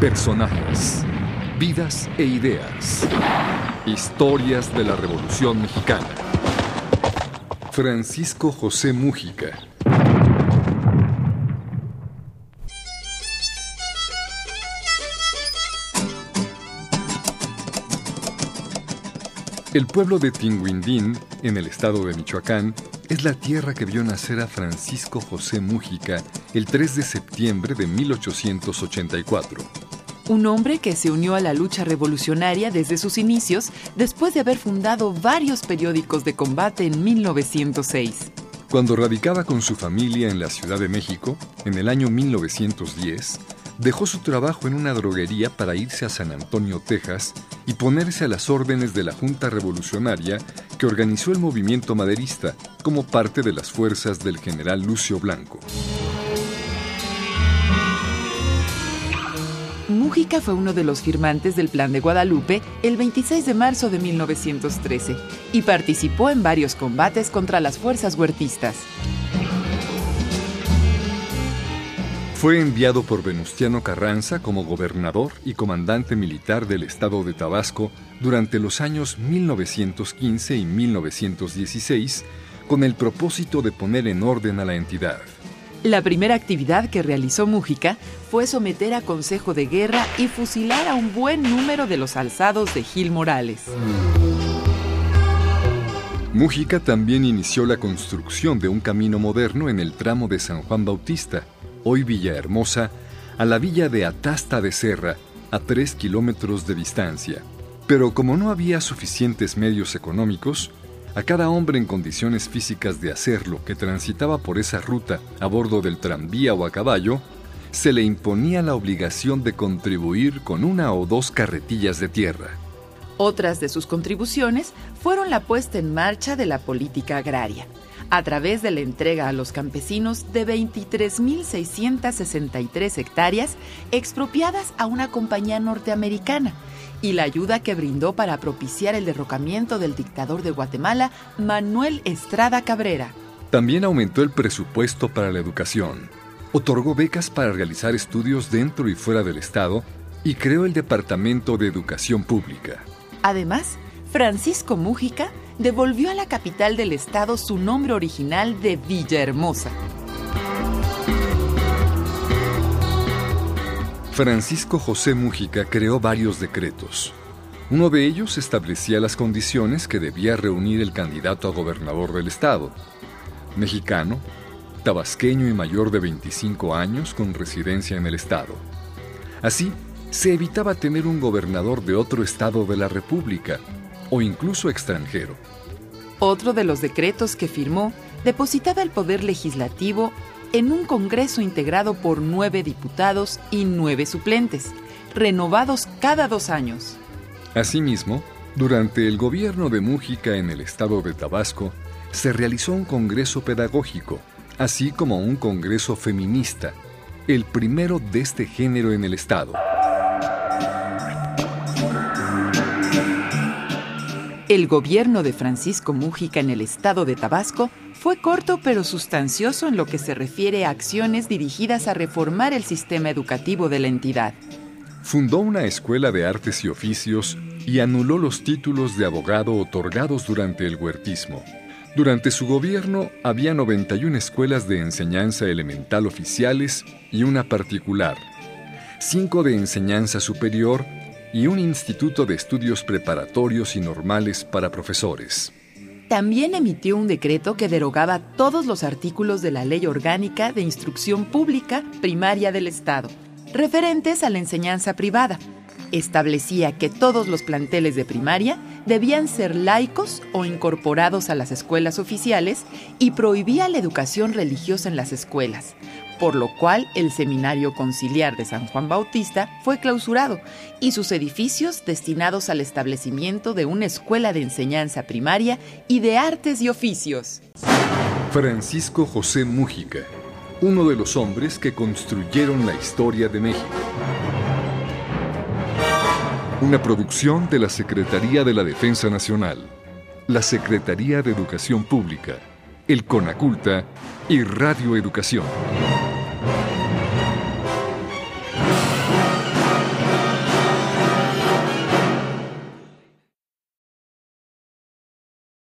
Personajes, vidas e ideas. Historias de la Revolución Mexicana. Francisco José Mújica. El pueblo de Tinguindín, en el estado de Michoacán, es la tierra que vio nacer a Francisco José Mújica el 3 de septiembre de 1884. Un hombre que se unió a la lucha revolucionaria desde sus inicios después de haber fundado varios periódicos de combate en 1906. Cuando radicaba con su familia en la Ciudad de México, en el año 1910, dejó su trabajo en una droguería para irse a San Antonio, Texas, y ponerse a las órdenes de la Junta Revolucionaria que organizó el movimiento maderista como parte de las fuerzas del general Lucio Blanco. Mújica fue uno de los firmantes del Plan de Guadalupe el 26 de marzo de 1913 y participó en varios combates contra las fuerzas huertistas. Fue enviado por Venustiano Carranza como gobernador y comandante militar del estado de Tabasco durante los años 1915 y 1916 con el propósito de poner en orden a la entidad. La primera actividad que realizó Mújica fue someter a consejo de guerra y fusilar a un buen número de los alzados de Gil Morales. Mújica también inició la construcción de un camino moderno en el tramo de San Juan Bautista, hoy Villahermosa, a la villa de Atasta de Serra, a tres kilómetros de distancia. Pero como no había suficientes medios económicos, a cada hombre en condiciones físicas de hacerlo que transitaba por esa ruta a bordo del tranvía o a caballo, se le imponía la obligación de contribuir con una o dos carretillas de tierra. Otras de sus contribuciones fueron la puesta en marcha de la política agraria, a través de la entrega a los campesinos de 23.663 hectáreas expropiadas a una compañía norteamericana y la ayuda que brindó para propiciar el derrocamiento del dictador de Guatemala, Manuel Estrada Cabrera. También aumentó el presupuesto para la educación, otorgó becas para realizar estudios dentro y fuera del Estado y creó el Departamento de Educación Pública. Además, Francisco Mújica devolvió a la capital del estado su nombre original de Villahermosa. Francisco José Mújica creó varios decretos. Uno de ellos establecía las condiciones que debía reunir el candidato a gobernador del estado. Mexicano, tabasqueño y mayor de 25 años con residencia en el estado. Así, se evitaba tener un gobernador de otro estado de la República, o incluso extranjero. Otro de los decretos que firmó depositaba el poder legislativo en un Congreso integrado por nueve diputados y nueve suplentes, renovados cada dos años. Asimismo, durante el gobierno de Mújica en el estado de Tabasco, se realizó un Congreso pedagógico, así como un Congreso feminista, el primero de este género en el estado. El gobierno de Francisco Mújica en el estado de Tabasco fue corto pero sustancioso en lo que se refiere a acciones dirigidas a reformar el sistema educativo de la entidad. Fundó una escuela de artes y oficios y anuló los títulos de abogado otorgados durante el huertismo. Durante su gobierno había 91 escuelas de enseñanza elemental oficiales y una particular, cinco de enseñanza superior y un instituto de estudios preparatorios y normales para profesores. También emitió un decreto que derogaba todos los artículos de la Ley Orgánica de Instrucción Pública Primaria del Estado, referentes a la enseñanza privada. Establecía que todos los planteles de primaria debían ser laicos o incorporados a las escuelas oficiales y prohibía la educación religiosa en las escuelas, por lo cual el Seminario Conciliar de San Juan Bautista fue clausurado y sus edificios destinados al establecimiento de una escuela de enseñanza primaria y de artes y oficios. Francisco José Mújica, uno de los hombres que construyeron la historia de México. Una producción de la Secretaría de la Defensa Nacional, la Secretaría de Educación Pública, el CONACULTA y Radio Educación.